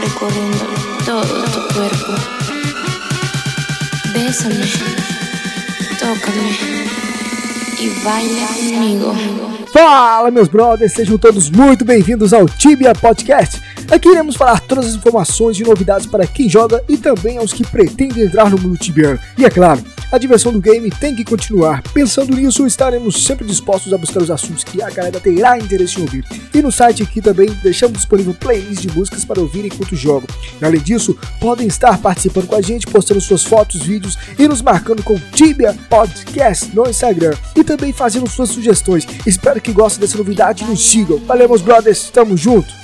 recorriendo todo tu cuerpo. Bésame, tócame e baila comigo. Fala, meus brothers, sejam todos muito bem-vindos ao Tibia Podcast. Aqui iremos falar todas as informações e novidades para quem joga e também aos que pretendem entrar no mundo tibiano. E é claro, a diversão do game tem que continuar. Pensando nisso, estaremos sempre dispostos a buscar os assuntos que a galera terá interesse em ouvir. E no site aqui também deixamos disponível playlist de músicas para ouvir enquanto jogam. E além disso, podem estar participando com a gente, postando suas fotos, vídeos e nos marcando com Tibia Podcast no Instagram. E também fazendo suas sugestões. Espero que gostem dessa novidade e nos sigam. Valeu, meus brothers, tamo junto!